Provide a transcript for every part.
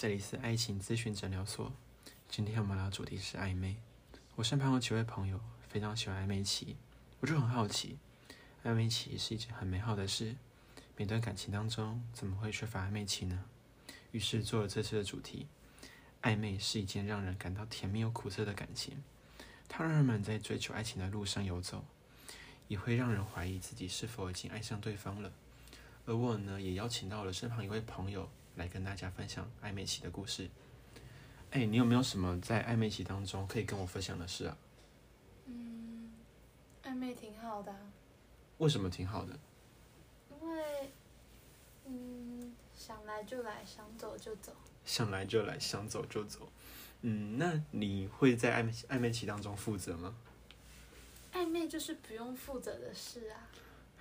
这里是爱情咨询诊疗所。今天我们聊的主题是暧昧。我身旁有几位朋友非常喜欢暧昧期，我就很好奇，暧昧期是一件很美好的事，每段感情当中怎么会缺乏暧昧期呢？于是做了这次的主题。暧昧是一件让人感到甜蜜又苦涩的感情，它让人们在追求爱情的路上游走，也会让人怀疑自己是否已经爱上对方了。而我呢，也邀请到了身旁一位朋友来跟大家分享暧昧期的故事。哎，你有没有什么在暧昧期当中可以跟我分享的事啊？嗯，暧昧挺好的啊，为什么挺好的？因为嗯，想来就来，想走就走。想来就来，想走就走。嗯，那你会在暧昧暧昧期当中负责吗？暧昧就是不用负责的事啊。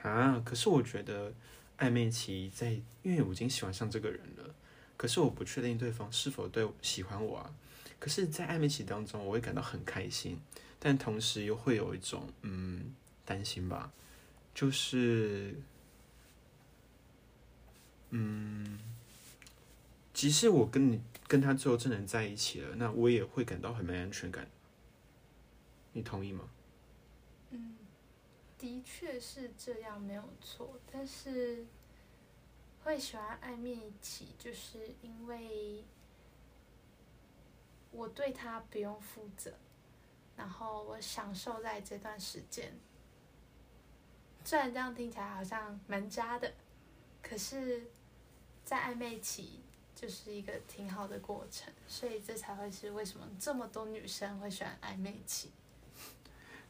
啊，可是我觉得暧昧期在，因为我已经喜欢上这个人了，可是我不确定对方是否对喜欢我啊。可是，在暧昧期当中，我会感到很开心，但同时又会有一种嗯担心吧，就是嗯，即使我跟你跟他最后真的在一起了，那我也会感到很没安全感。你同意吗？嗯，的确是这样，没有错。但是会喜欢暧昧期，就是因为我对他不用负责，然后我享受在这段时间。虽然这样听起来好像蛮渣的，可是，在暧昧期就是一个挺好的过程，所以这才会是为什么这么多女生会喜欢暧昧期。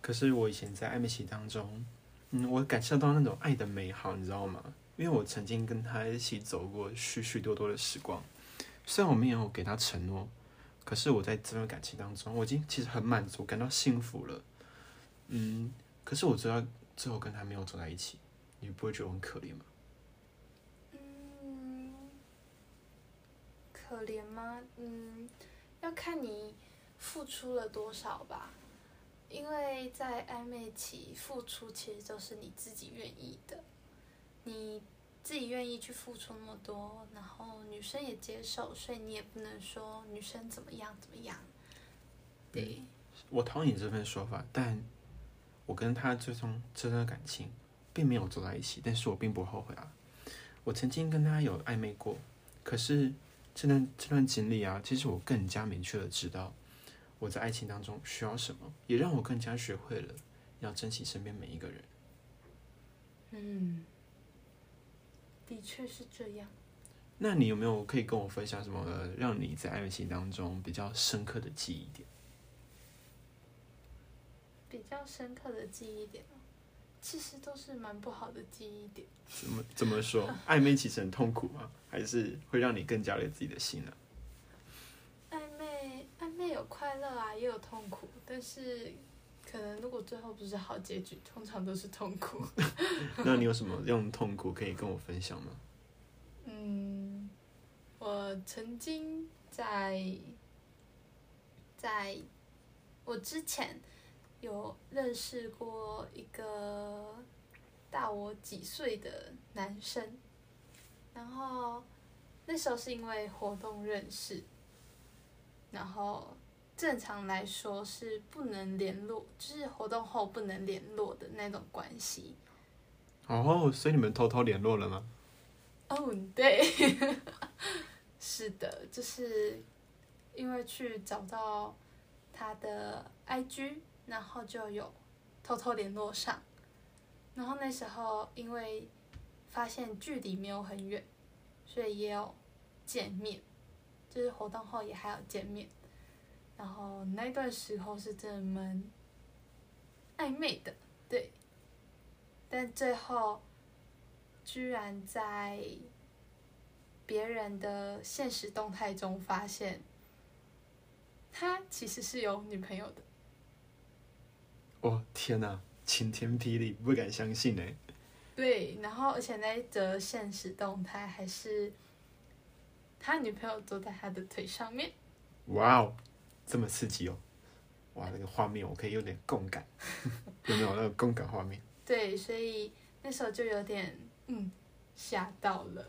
可是我以前在暧昧期当中，嗯，我感受到那种爱的美好，你知道吗？因为我曾经跟他一起走过许许多多的时光，虽然我没有给他承诺，可是我在这段感情当中，我已经其实很满足，感到幸福了。嗯，可是我知道最后跟他没有走在一起，你不会觉得很可怜吗？嗯，可怜吗？嗯，要看你付出了多少吧。因为在暧昧期，付出其实都是你自己愿意的，你自己愿意去付出那么多，然后女生也接受，所以你也不能说女生怎么样怎么样。对，我同意你这份说法，但我跟他最终这段感情并没有走在一起，但是我并不后悔啊。我曾经跟他有暧昧过，可是这段这段经历啊，其实我更加明确的知道我在爱情当中需要什么，也让我更加学会了要珍惜身边每一个人。嗯，的确是这样。那你有没有可以跟我分享什么呃让你在暧昧期当中比较深刻的记忆点？比较深刻的记忆点哦，其实都是蛮不好的记忆点。怎么怎么说？暧昧其实很痛苦吗？还是会让你更加了自己的心呢、有快乐啊，也有痛苦，但是可能如果最后不是好结局，通常都是痛苦。那你有什么用痛苦可以跟我分享吗？嗯，我曾经在在我之前有认识过一个大我几岁的男生，然后那时候是因为活动认识，然后正常来说是不能联络，就是活动后不能联络的那种关系。哦，所以你们偷偷联络了吗？哦，对，是的，就是因为去找到他的 IG，然后就有偷偷联络上，然后那时候因为发现距离没有很远，所以也有见面，就是活动后也还有见面，然后那段时候是真的蛮暧昧的，对，但最后。居然在别人的现实动态中发现，他其实是有女朋友的。哦，天哪，晴天霹雳，不敢相信哎！对，然后而且那一则现实动态还是他女朋友坐在他的腿上面。哇哦，这么刺激哦！哇，那个画面我可以有点共感，有没有那个共感画面？对，所以那时候就有点嗯吓到了。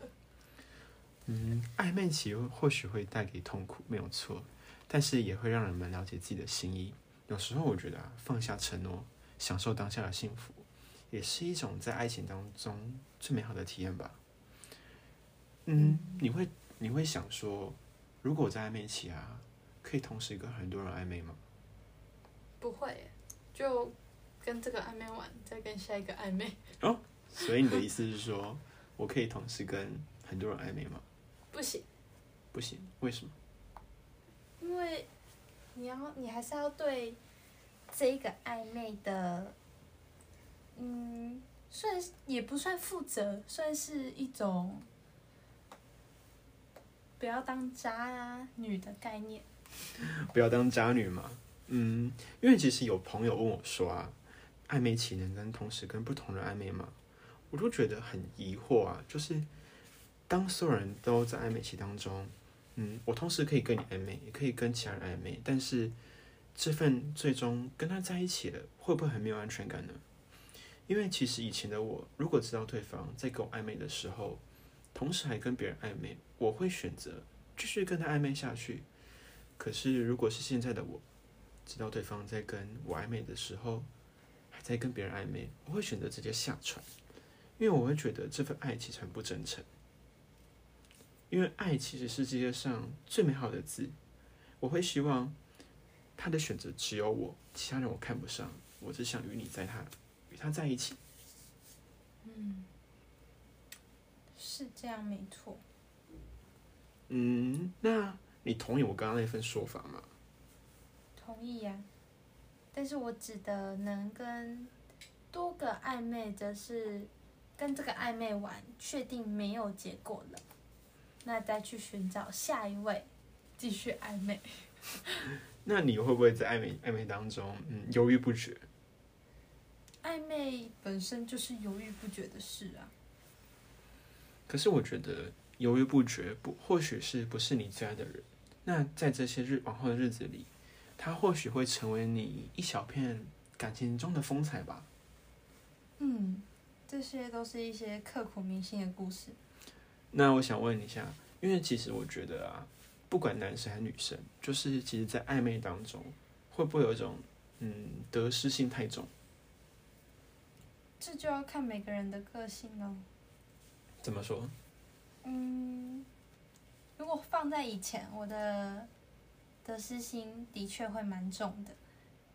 嗯，暧昧期或许会带给痛苦，没有错，但是也会让人们了解自己的心意。有时候我觉得啊，放下承诺，享受当下的幸福，也是一种在爱情当中最美好的体验吧。嗯，你会你会想说，如果我在暧昧期啊，可以同时跟很多人暧昧吗？不会，就跟这个暧昧完，再跟下一个暧昧，哦所以你的意思是说，我可以同时跟很多人暧昧吗？不行，不行，为什么？因为你要，你还是要对这一个暧昧的，嗯，算是也不算负责，算是一种不要当渣女的概念。不要当渣女嘛。嗯，因为其实有朋友问我说啊，暧昧期能跟同时跟不同人暧昧吗？我都觉得很疑惑啊。就是当所有人都在暧昧期当中，嗯，我同时可以跟你暧昧，也可以跟其他人暧昧，但是这份最终跟他在一起了，会不会很没有安全感呢？因为其实以前的我，如果知道对方在跟我暧昧的时候，同时还跟别人暧昧，我会选择继续跟他暧昧下去。可是如果是现在的我，知道对方在跟我暧昧的时候，还在跟别人暧昧，我会选择直接下船，因为我会觉得这份爱其实很不真诚。因为爱其实是世界上最美好的字，我会希望他的选择只有我，其他人我看不上，我只想与你在他与他在一起。嗯，是这样，没错。嗯，那你同意我刚刚那份说法吗？同意呀、但是我指的能跟多个暧昧，则是跟这个暧昧完，确定没有结果了，那再去寻找下一位，继续暧昧。那你会不会在暧昧暧昧当中，嗯，犹豫不决？暧昧本身就是犹豫不决的事啊。可是我觉得犹豫不决不，或许是不是你最爱的人？那在这些日往后的日子里，他或许会成为你一小片感情中的风采吧。嗯，这些都是一些刻骨铭心的故事。那我想问一下，因为其实我觉得啊，不管男生还是女生，就是其实，在暧昧当中，会不会有一种嗯得失心太重？这就要看每个人的个性了。怎么说？嗯，如果放在以前，我的得失心的确会蛮重的，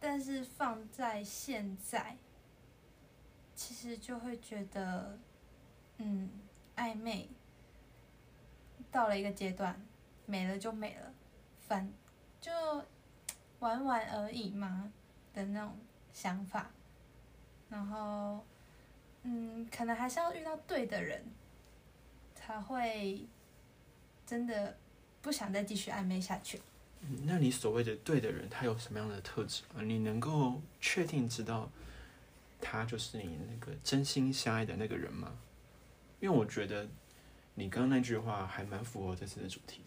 但是放在现在，其实就会觉得，嗯，暧昧到了一个阶段，没了就没了，反就玩玩而已嘛的那种想法，然后，嗯，可能还是要遇到对的人。才会真的不想再继续暧昧下去。嗯那你所谓的对的人，他有什么样的特质啊？你能够确定知道他就是你那个真心相爱的那个人吗？因为我觉得你刚刚那句话还蛮符合这次的主题。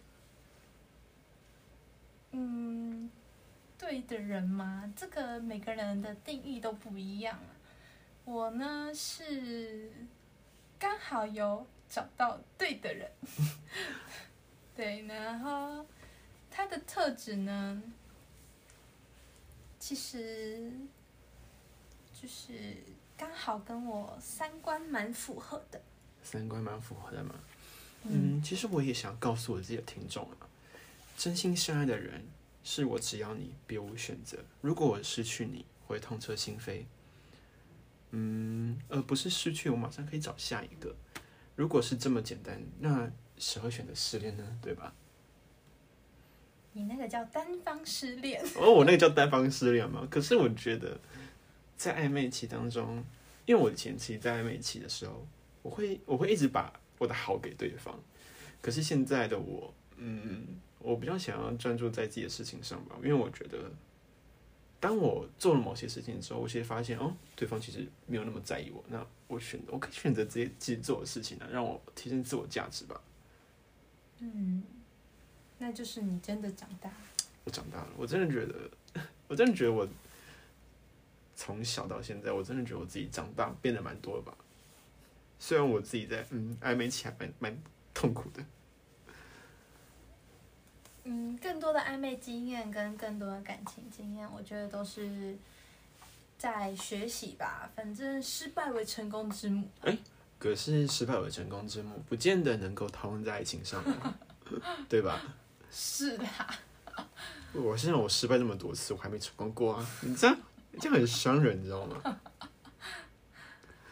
嗯，对的人嘛，这个每个人的定义都不一样啊。我呢是刚好有找到对的人，对，然后他的特质呢，其实就是刚好跟我三观蛮符合的。三观蛮符合的嘛。嗯，其实我也想告诉我自己的听众啊，真心相爱的人是我只要你，别无选择。如果我失去你，我会痛彻心扉。嗯，而不是失去我马上可以找下一个。如果是这么简单，那谁会选择失恋呢？对吧？你那个叫单方失恋，哦，我那个叫单方失恋嘛。可是我觉得，在暧昧期当中，因为我前期在暧昧期的时候，我会我会一直把我的好给对方。可是现在的我，嗯，我比较想要专注在自己的事情上吧，因为我觉得，当我做了某些事情之后，我其实发现，哦，对方其实没有那么在意我。那我选我可以选择自己自己做的事情呢、让我提升自我价值吧。嗯，那就是你真的长大了。我长大了，我真的觉得，我真的觉得我从小到现在，我真的觉得我自己长大变得蛮多了吧。虽然我自己在嗯暧昧期还蛮蛮痛苦的，嗯，更多的暧昧经验跟更多的感情经验，我觉得都是在学习吧。反正失败为成功之母。可是失败为成功之母，不见得能够套用在爱情上啊，对吧？是的，我现在我失败这么多次，我还没成功过啊！你这样这样很伤人，你知道吗？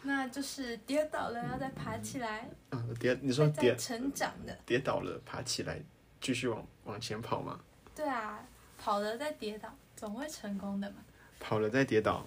那就是跌倒了要再爬起来，啊，跌，你说跌成长的。跌倒了，爬起来，继续往往前跑吗。对啊，跑了再跌倒，总会成功的嘛。跑了再跌倒，